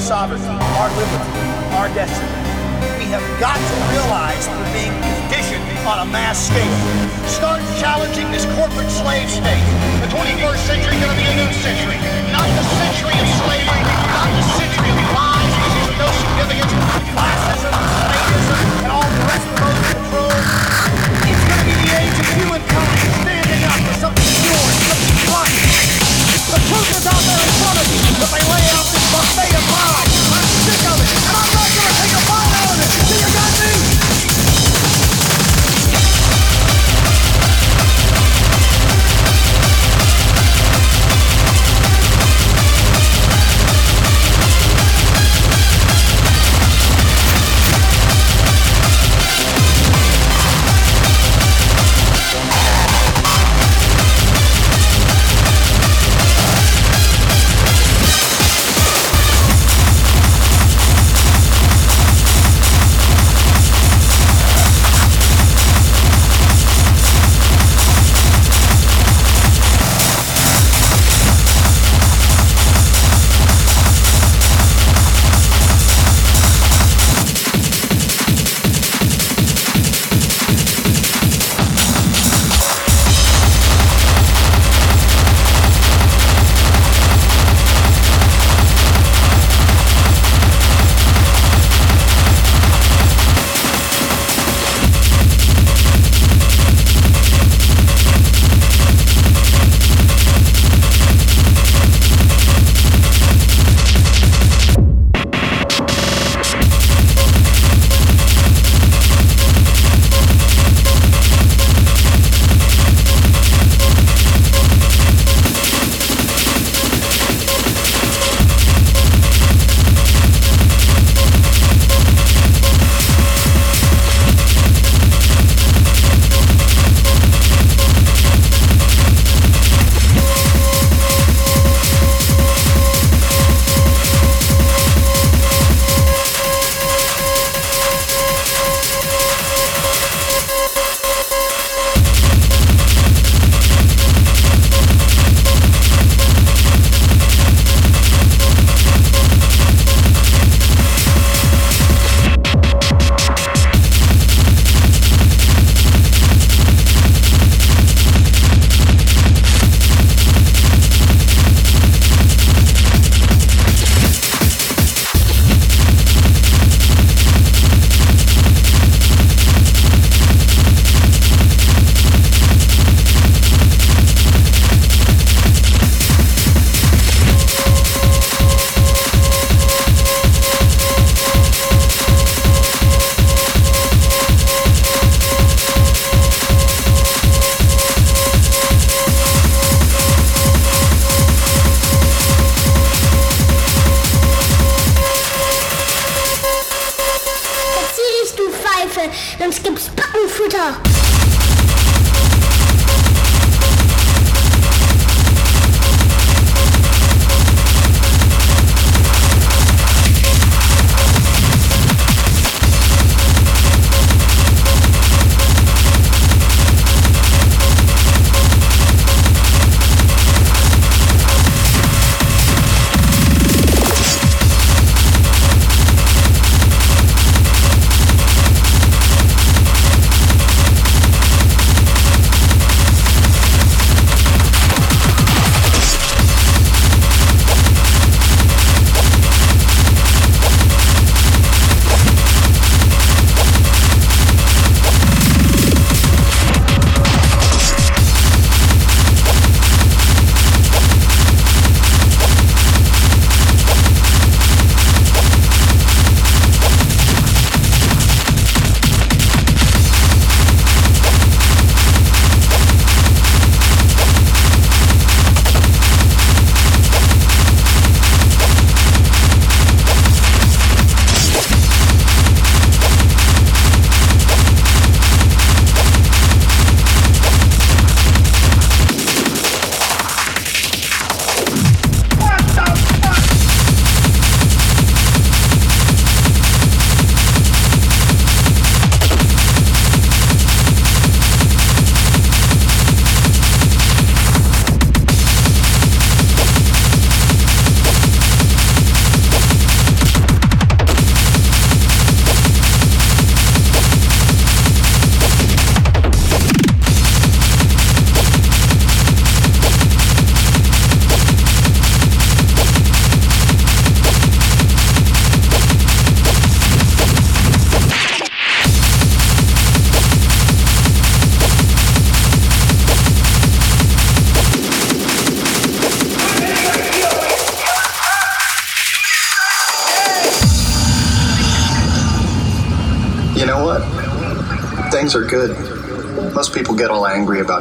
sovereignty,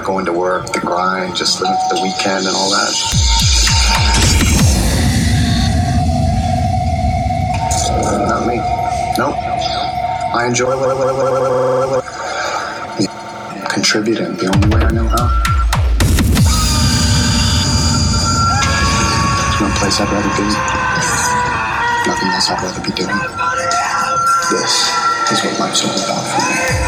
going to work, the grind, just for the weekend and all that. Not me. Nope. I enjoy contributing the only way I know how. There's no place I'd rather be. Nothing else I'd rather be doing. This is what life's all about for me.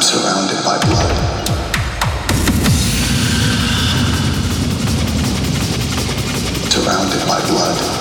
I'm surrounded by blood. Surrounded by blood.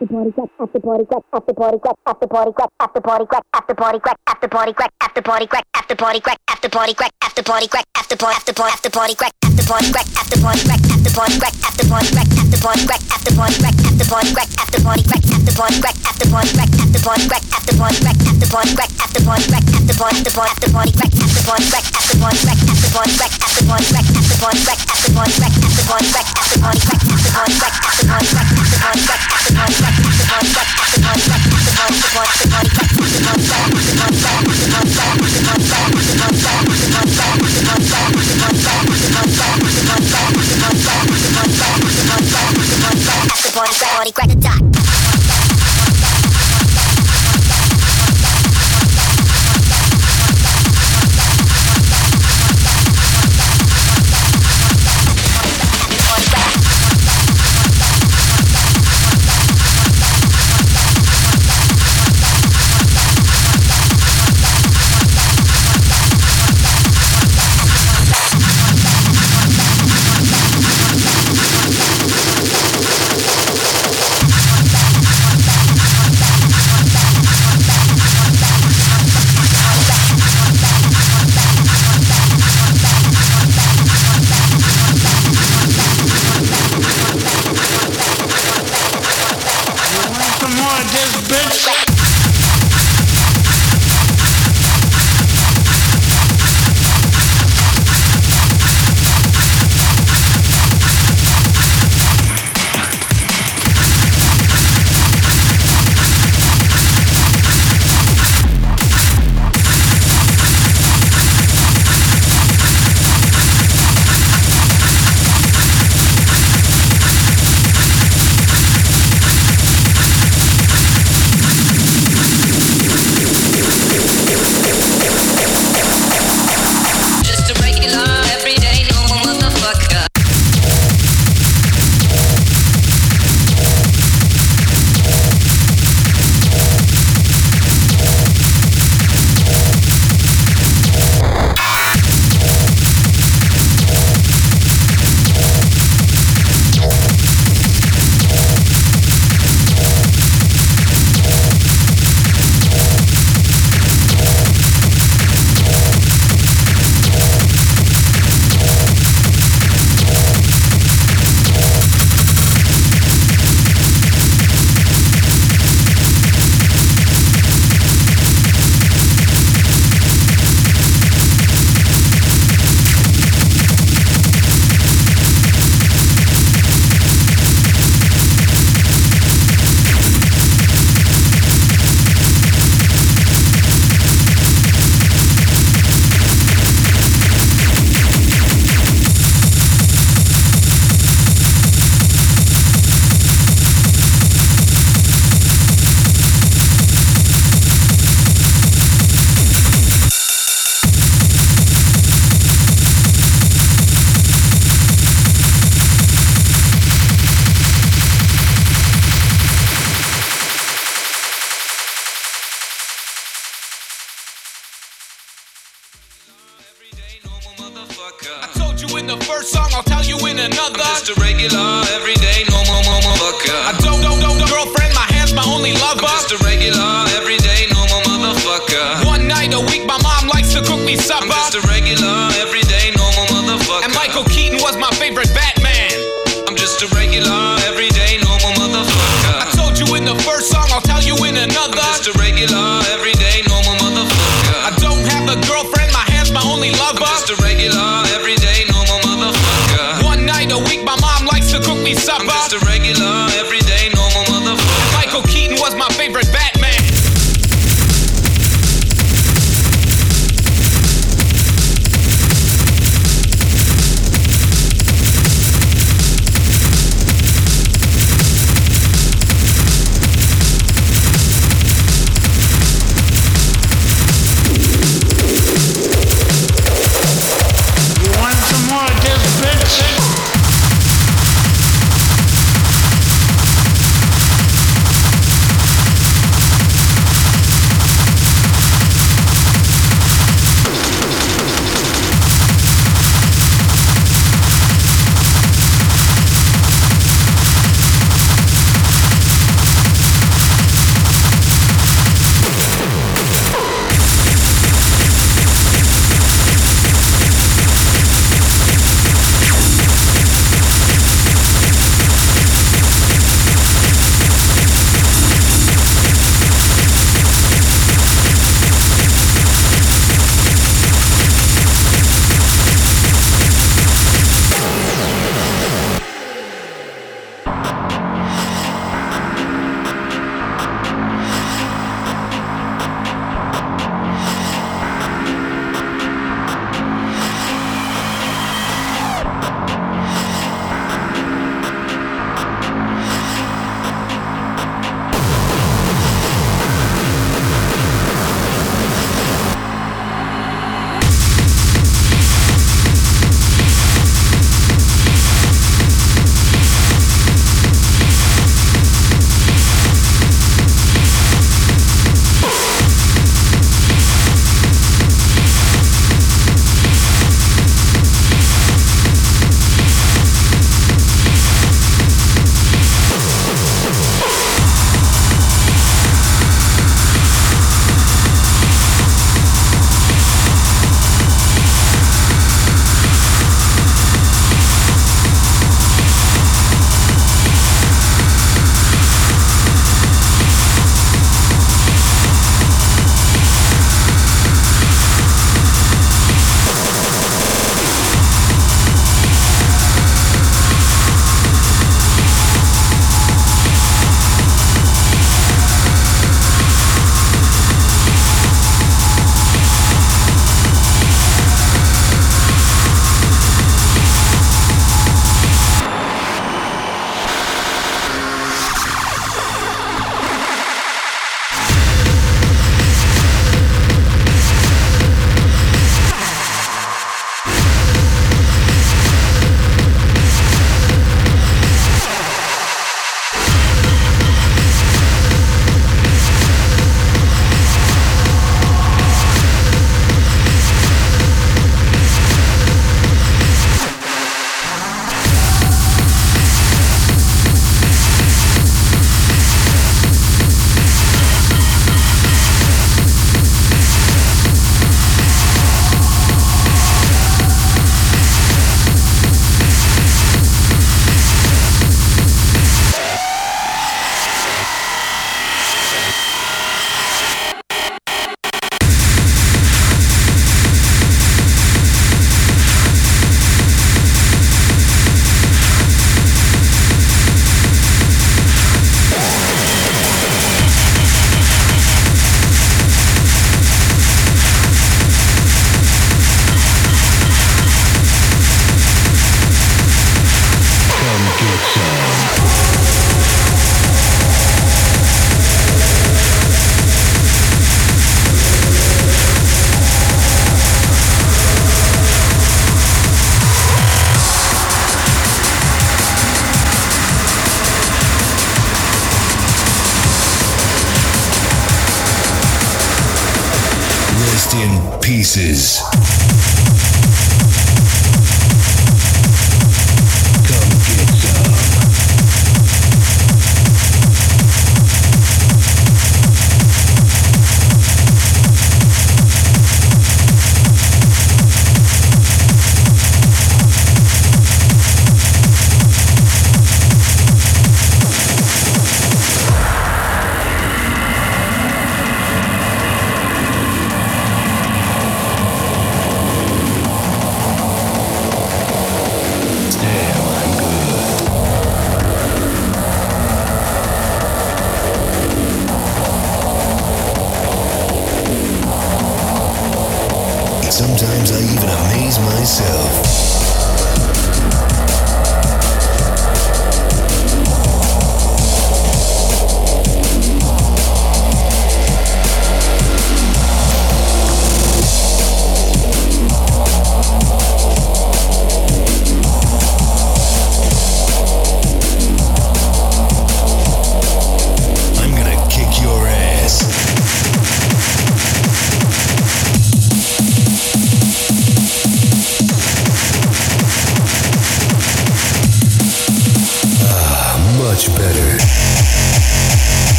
after party crack, after party crack, after party crack, after party crack, after party crack, after party crack, after party crack, after party crack, after party crack, after party crack, after party crack, after party after party after party crack, after party crack, after party crack, after party crack, after party crack, after party crack, after party crack, after party crack, after party crack, after party crack, after party crack, after party crack, after party crack, after party crack, after party crack, after party after party after party crack, after party crack, after party crack, after party crack, after party crack, after party crack, after party crack, after party crack, after party crack, after party crack, after party crack, after party crack, after party crack, after party crack, after party crack, after party crack, Crack a dot.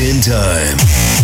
In time.